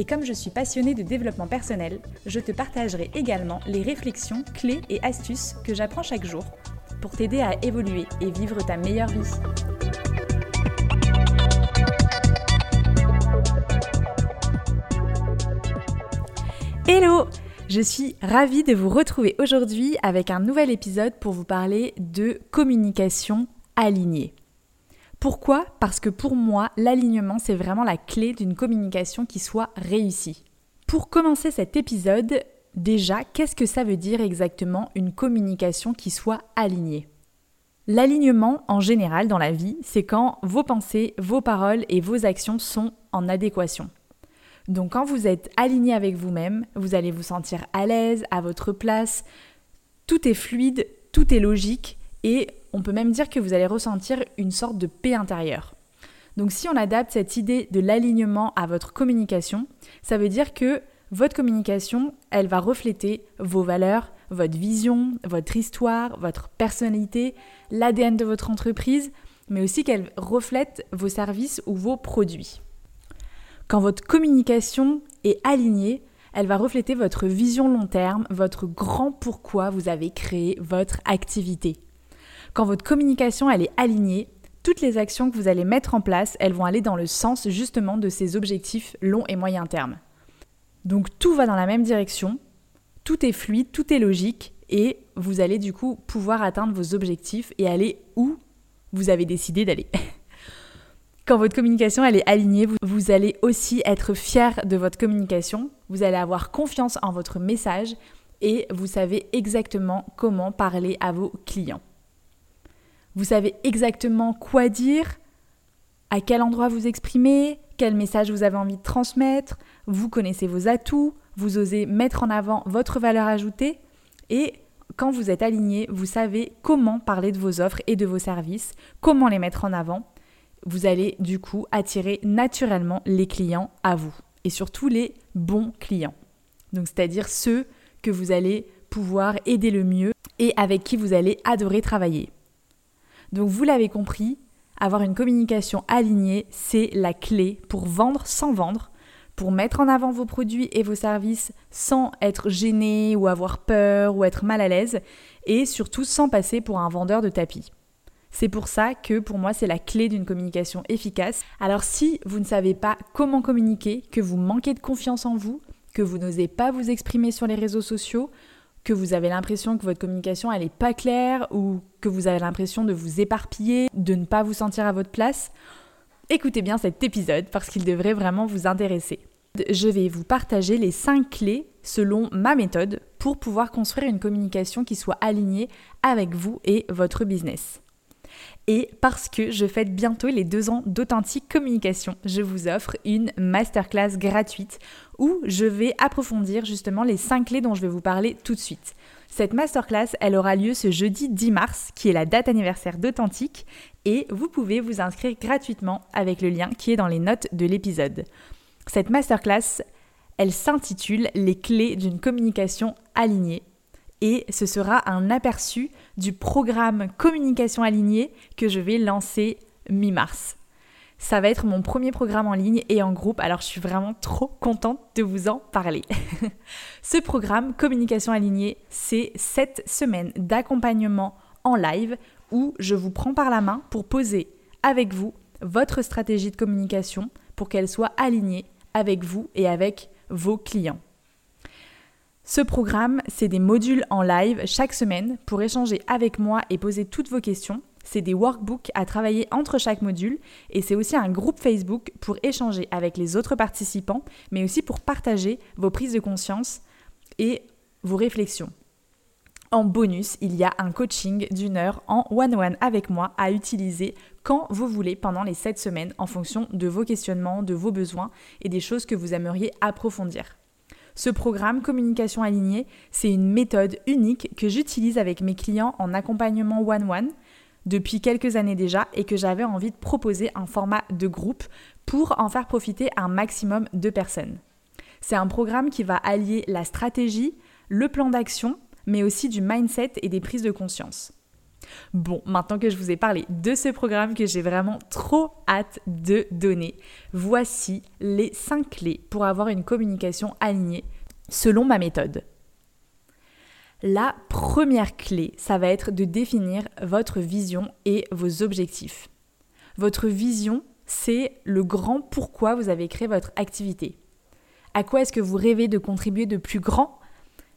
Et comme je suis passionnée de développement personnel, je te partagerai également les réflexions, clés et astuces que j'apprends chaque jour pour t'aider à évoluer et vivre ta meilleure vie. Hello Je suis ravie de vous retrouver aujourd'hui avec un nouvel épisode pour vous parler de communication alignée. Pourquoi Parce que pour moi, l'alignement, c'est vraiment la clé d'une communication qui soit réussie. Pour commencer cet épisode, déjà, qu'est-ce que ça veut dire exactement une communication qui soit alignée? L'alignement, en général, dans la vie, c'est quand vos pensées, vos paroles et vos actions sont en adéquation. Donc quand vous êtes aligné avec vous-même, vous allez vous sentir à l'aise, à votre place, tout est fluide, tout est logique et on peut même dire que vous allez ressentir une sorte de paix intérieure. Donc si on adapte cette idée de l'alignement à votre communication, ça veut dire que votre communication, elle va refléter vos valeurs, votre vision, votre histoire, votre personnalité, l'ADN de votre entreprise, mais aussi qu'elle reflète vos services ou vos produits. Quand votre communication est alignée, elle va refléter votre vision long terme, votre grand pourquoi vous avez créé votre activité. Quand votre communication est alignée, toutes les actions que vous allez mettre en place, elles vont aller dans le sens justement de ces objectifs long et moyen terme. Donc tout va dans la même direction, tout est fluide, tout est logique et vous allez du coup pouvoir atteindre vos objectifs et aller où vous avez décidé d'aller. Quand votre communication est alignée, vous allez aussi être fier de votre communication, vous allez avoir confiance en votre message et vous savez exactement comment parler à vos clients. Vous savez exactement quoi dire, à quel endroit vous exprimer, quel message vous avez envie de transmettre, vous connaissez vos atouts, vous osez mettre en avant votre valeur ajoutée et quand vous êtes aligné, vous savez comment parler de vos offres et de vos services, comment les mettre en avant. Vous allez du coup attirer naturellement les clients à vous et surtout les bons clients. C'est-à-dire ceux que vous allez pouvoir aider le mieux et avec qui vous allez adorer travailler. Donc vous l'avez compris, avoir une communication alignée, c'est la clé pour vendre sans vendre, pour mettre en avant vos produits et vos services sans être gêné ou avoir peur ou être mal à l'aise, et surtout sans passer pour un vendeur de tapis. C'est pour ça que pour moi c'est la clé d'une communication efficace. Alors si vous ne savez pas comment communiquer, que vous manquez de confiance en vous, que vous n'osez pas vous exprimer sur les réseaux sociaux, que vous avez l'impression que votre communication elle est pas claire ou que vous avez l'impression de vous éparpiller, de ne pas vous sentir à votre place, écoutez bien cet épisode parce qu'il devrait vraiment vous intéresser. Je vais vous partager les 5 clés selon ma méthode pour pouvoir construire une communication qui soit alignée avec vous et votre business. Et parce que je fête bientôt les deux ans d'authentique communication, je vous offre une masterclass gratuite où je vais approfondir justement les cinq clés dont je vais vous parler tout de suite. Cette masterclass, elle aura lieu ce jeudi 10 mars, qui est la date anniversaire d'Authentique, et vous pouvez vous inscrire gratuitement avec le lien qui est dans les notes de l'épisode. Cette masterclass, elle s'intitule Les clés d'une communication alignée et ce sera un aperçu du programme Communication alignée que je vais lancer mi-mars. Ça va être mon premier programme en ligne et en groupe, alors je suis vraiment trop contente de vous en parler. Ce programme Communication alignée, c'est 7 semaines d'accompagnement en live où je vous prends par la main pour poser avec vous votre stratégie de communication pour qu'elle soit alignée avec vous et avec vos clients. Ce programme, c'est des modules en live chaque semaine pour échanger avec moi et poser toutes vos questions. C'est des workbooks à travailler entre chaque module et c'est aussi un groupe Facebook pour échanger avec les autres participants, mais aussi pour partager vos prises de conscience et vos réflexions. En bonus, il y a un coaching d'une heure en one-one avec moi à utiliser quand vous voulez pendant les 7 semaines en fonction de vos questionnements, de vos besoins et des choses que vous aimeriez approfondir. Ce programme Communication alignée, c'est une méthode unique que j'utilise avec mes clients en accompagnement one-one depuis quelques années déjà et que j'avais envie de proposer un format de groupe pour en faire profiter un maximum de personnes. C'est un programme qui va allier la stratégie, le plan d'action, mais aussi du mindset et des prises de conscience. Bon, maintenant que je vous ai parlé de ce programme que j'ai vraiment trop hâte de donner, voici les 5 clés pour avoir une communication alignée selon ma méthode. La première clé, ça va être de définir votre vision et vos objectifs. Votre vision, c'est le grand pourquoi vous avez créé votre activité. À quoi est-ce que vous rêvez de contribuer de plus grand?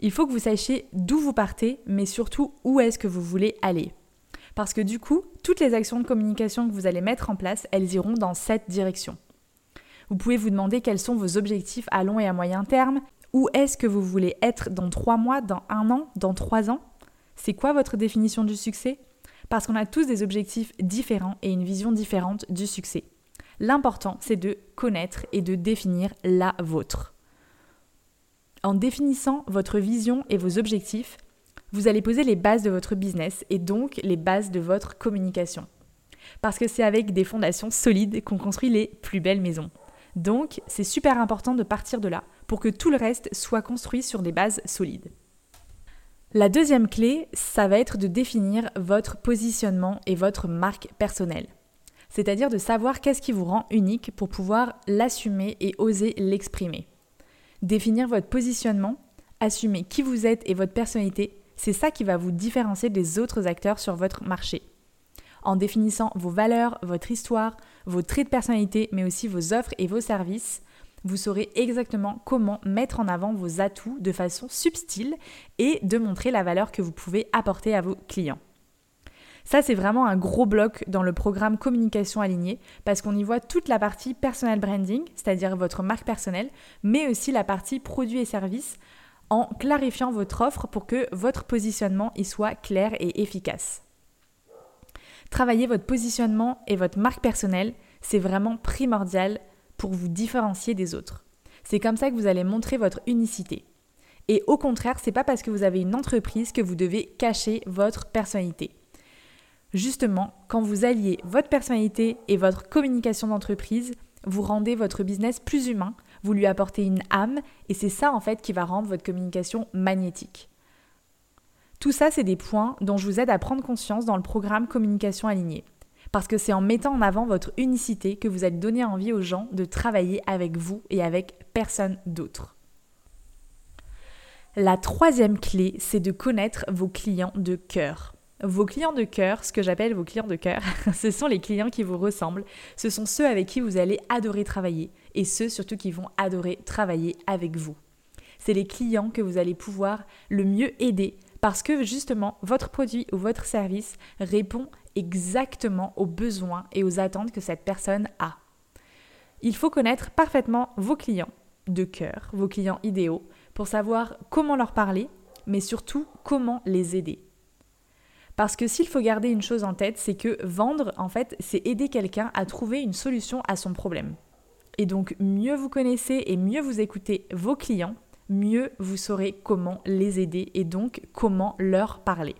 Il faut que vous sachiez d'où vous partez, mais surtout où est-ce que vous voulez aller. Parce que du coup, toutes les actions de communication que vous allez mettre en place, elles iront dans cette direction. Vous pouvez vous demander quels sont vos objectifs à long et à moyen terme. Où est-ce que vous voulez être dans trois mois, dans un an, dans trois ans? C'est quoi votre définition du succès? Parce qu'on a tous des objectifs différents et une vision différente du succès. L'important, c'est de connaître et de définir la vôtre. En définissant votre vision et vos objectifs, vous allez poser les bases de votre business et donc les bases de votre communication. Parce que c'est avec des fondations solides qu'on construit les plus belles maisons. Donc, c'est super important de partir de là pour que tout le reste soit construit sur des bases solides. La deuxième clé, ça va être de définir votre positionnement et votre marque personnelle. C'est-à-dire de savoir qu'est-ce qui vous rend unique pour pouvoir l'assumer et oser l'exprimer. Définir votre positionnement, assumer qui vous êtes et votre personnalité, c'est ça qui va vous différencier des autres acteurs sur votre marché. En définissant vos valeurs, votre histoire, vos traits de personnalité, mais aussi vos offres et vos services, vous saurez exactement comment mettre en avant vos atouts de façon subtile et de montrer la valeur que vous pouvez apporter à vos clients. Ça, c'est vraiment un gros bloc dans le programme Communication alignée parce qu'on y voit toute la partie personal branding, c'est-à-dire votre marque personnelle, mais aussi la partie produits et services en clarifiant votre offre pour que votre positionnement y soit clair et efficace. Travailler votre positionnement et votre marque personnelle, c'est vraiment primordial pour vous différencier des autres. C'est comme ça que vous allez montrer votre unicité. Et au contraire, c'est pas parce que vous avez une entreprise que vous devez cacher votre personnalité. Justement, quand vous alliez votre personnalité et votre communication d'entreprise, vous rendez votre business plus humain, vous lui apportez une âme et c'est ça en fait qui va rendre votre communication magnétique. Tout ça, c'est des points dont je vous aide à prendre conscience dans le programme Communication alignée. Parce que c'est en mettant en avant votre unicité que vous allez donner envie aux gens de travailler avec vous et avec personne d'autre. La troisième clé, c'est de connaître vos clients de cœur. Vos clients de cœur, ce que j'appelle vos clients de cœur, ce sont les clients qui vous ressemblent, ce sont ceux avec qui vous allez adorer travailler et ceux surtout qui vont adorer travailler avec vous. C'est les clients que vous allez pouvoir le mieux aider parce que justement votre produit ou votre service répond exactement aux besoins et aux attentes que cette personne a. Il faut connaître parfaitement vos clients de cœur, vos clients idéaux, pour savoir comment leur parler, mais surtout comment les aider. Parce que s'il faut garder une chose en tête, c'est que vendre, en fait, c'est aider quelqu'un à trouver une solution à son problème. Et donc, mieux vous connaissez et mieux vous écoutez vos clients, mieux vous saurez comment les aider et donc comment leur parler.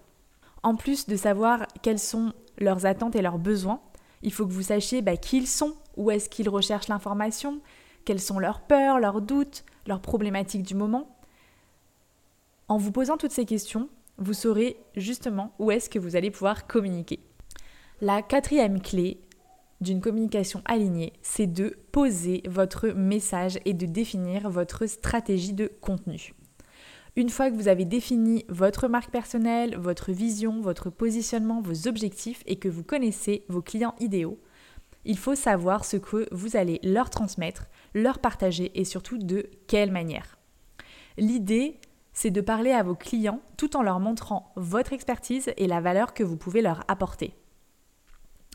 En plus de savoir quelles sont leurs attentes et leurs besoins, il faut que vous sachiez bah, qui ils sont, où est-ce qu'ils recherchent l'information, quelles sont leurs peurs, leurs doutes, leurs problématiques du moment. En vous posant toutes ces questions, vous saurez justement où est-ce que vous allez pouvoir communiquer. La quatrième clé d'une communication alignée, c'est de poser votre message et de définir votre stratégie de contenu. Une fois que vous avez défini votre marque personnelle, votre vision, votre positionnement, vos objectifs et que vous connaissez vos clients idéaux, il faut savoir ce que vous allez leur transmettre, leur partager et surtout de quelle manière. L'idée, c'est de parler à vos clients tout en leur montrant votre expertise et la valeur que vous pouvez leur apporter.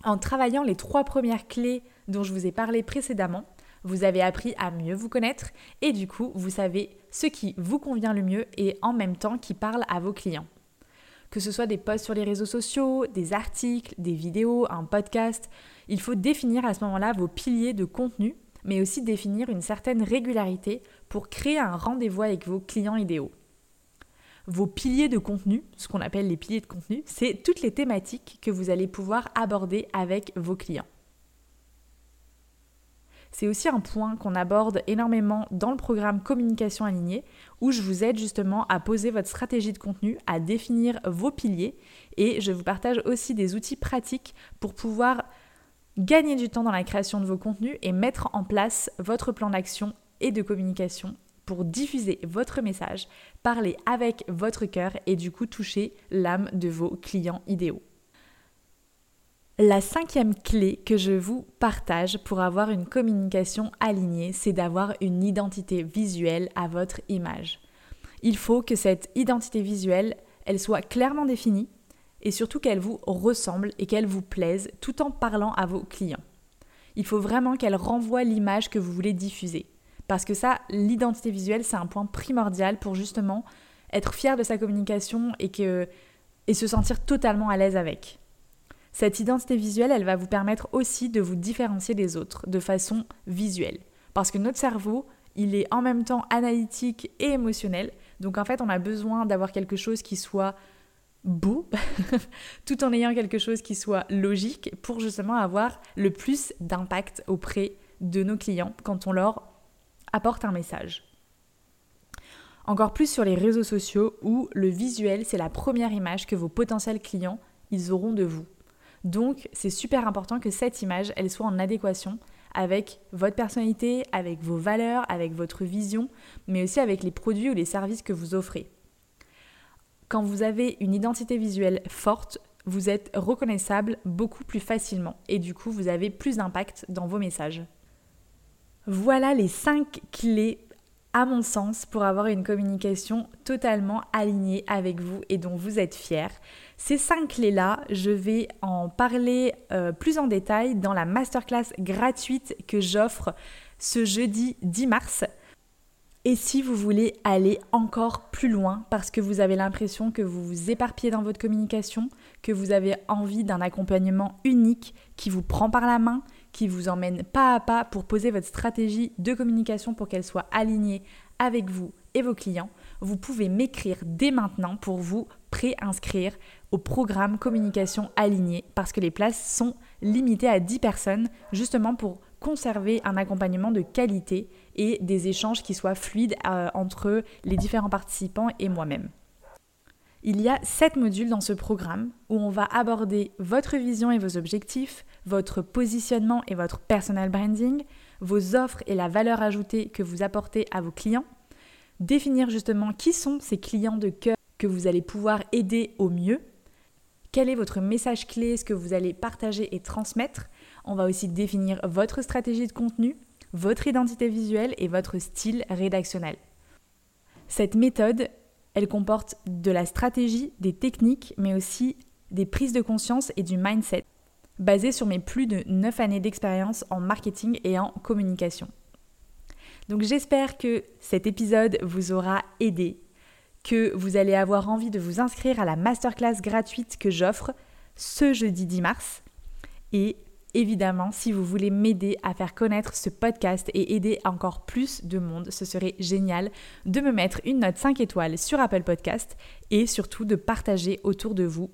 En travaillant les trois premières clés dont je vous ai parlé précédemment, vous avez appris à mieux vous connaître et du coup, vous savez ce qui vous convient le mieux et en même temps qui parle à vos clients. Que ce soit des posts sur les réseaux sociaux, des articles, des vidéos, un podcast, il faut définir à ce moment-là vos piliers de contenu mais aussi définir une certaine régularité pour créer un rendez-vous avec vos clients idéaux. Vos piliers de contenu, ce qu'on appelle les piliers de contenu, c'est toutes les thématiques que vous allez pouvoir aborder avec vos clients. C'est aussi un point qu'on aborde énormément dans le programme Communication alignée, où je vous aide justement à poser votre stratégie de contenu, à définir vos piliers, et je vous partage aussi des outils pratiques pour pouvoir gagner du temps dans la création de vos contenus et mettre en place votre plan d'action et de communication pour diffuser votre message, parler avec votre cœur et du coup toucher l'âme de vos clients idéaux. La cinquième clé que je vous partage pour avoir une communication alignée, c'est d'avoir une identité visuelle à votre image. Il faut que cette identité visuelle, elle soit clairement définie et surtout qu'elle vous ressemble et qu'elle vous plaise tout en parlant à vos clients. Il faut vraiment qu'elle renvoie l'image que vous voulez diffuser. Parce que ça, l'identité visuelle, c'est un point primordial pour justement être fier de sa communication et, que, et se sentir totalement à l'aise avec. Cette identité visuelle, elle va vous permettre aussi de vous différencier des autres de façon visuelle. Parce que notre cerveau, il est en même temps analytique et émotionnel. Donc en fait, on a besoin d'avoir quelque chose qui soit beau, tout en ayant quelque chose qui soit logique pour justement avoir le plus d'impact auprès de nos clients quand on leur apporte un message. Encore plus sur les réseaux sociaux où le visuel, c'est la première image que vos potentiels clients, ils auront de vous. Donc, c'est super important que cette image, elle soit en adéquation avec votre personnalité, avec vos valeurs, avec votre vision, mais aussi avec les produits ou les services que vous offrez. Quand vous avez une identité visuelle forte, vous êtes reconnaissable beaucoup plus facilement et du coup, vous avez plus d'impact dans vos messages. Voilà les 5 clés à mon sens, pour avoir une communication totalement alignée avec vous et dont vous êtes fier. Ces cinq clés-là, je vais en parler euh, plus en détail dans la masterclass gratuite que j'offre ce jeudi 10 mars. Et si vous voulez aller encore plus loin parce que vous avez l'impression que vous vous éparpillez dans votre communication, que vous avez envie d'un accompagnement unique qui vous prend par la main, qui vous emmène pas à pas pour poser votre stratégie de communication pour qu'elle soit alignée avec vous et vos clients, vous pouvez m'écrire dès maintenant pour vous préinscrire au programme communication alignée parce que les places sont limitées à 10 personnes justement pour conserver un accompagnement de qualité et des échanges qui soient fluides euh, entre les différents participants et moi-même. Il y a 7 modules dans ce programme où on va aborder votre vision et vos objectifs, votre positionnement et votre personal branding, vos offres et la valeur ajoutée que vous apportez à vos clients, définir justement qui sont ces clients de cœur que vous allez pouvoir aider au mieux, quel est votre message clé, ce que vous allez partager et transmettre. On va aussi définir votre stratégie de contenu, votre identité visuelle et votre style rédactionnel. Cette méthode, elle comporte de la stratégie, des techniques, mais aussi des prises de conscience et du mindset, basées sur mes plus de 9 années d'expérience en marketing et en communication. Donc j'espère que cet épisode vous aura aidé, que vous allez avoir envie de vous inscrire à la masterclass gratuite que j'offre ce jeudi 10 mars. Et Évidemment, si vous voulez m'aider à faire connaître ce podcast et aider encore plus de monde, ce serait génial de me mettre une note 5 étoiles sur Apple Podcast et surtout de partager autour de vous.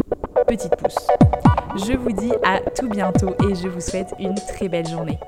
Petite pouce. Je vous dis à tout bientôt et je vous souhaite une très belle journée.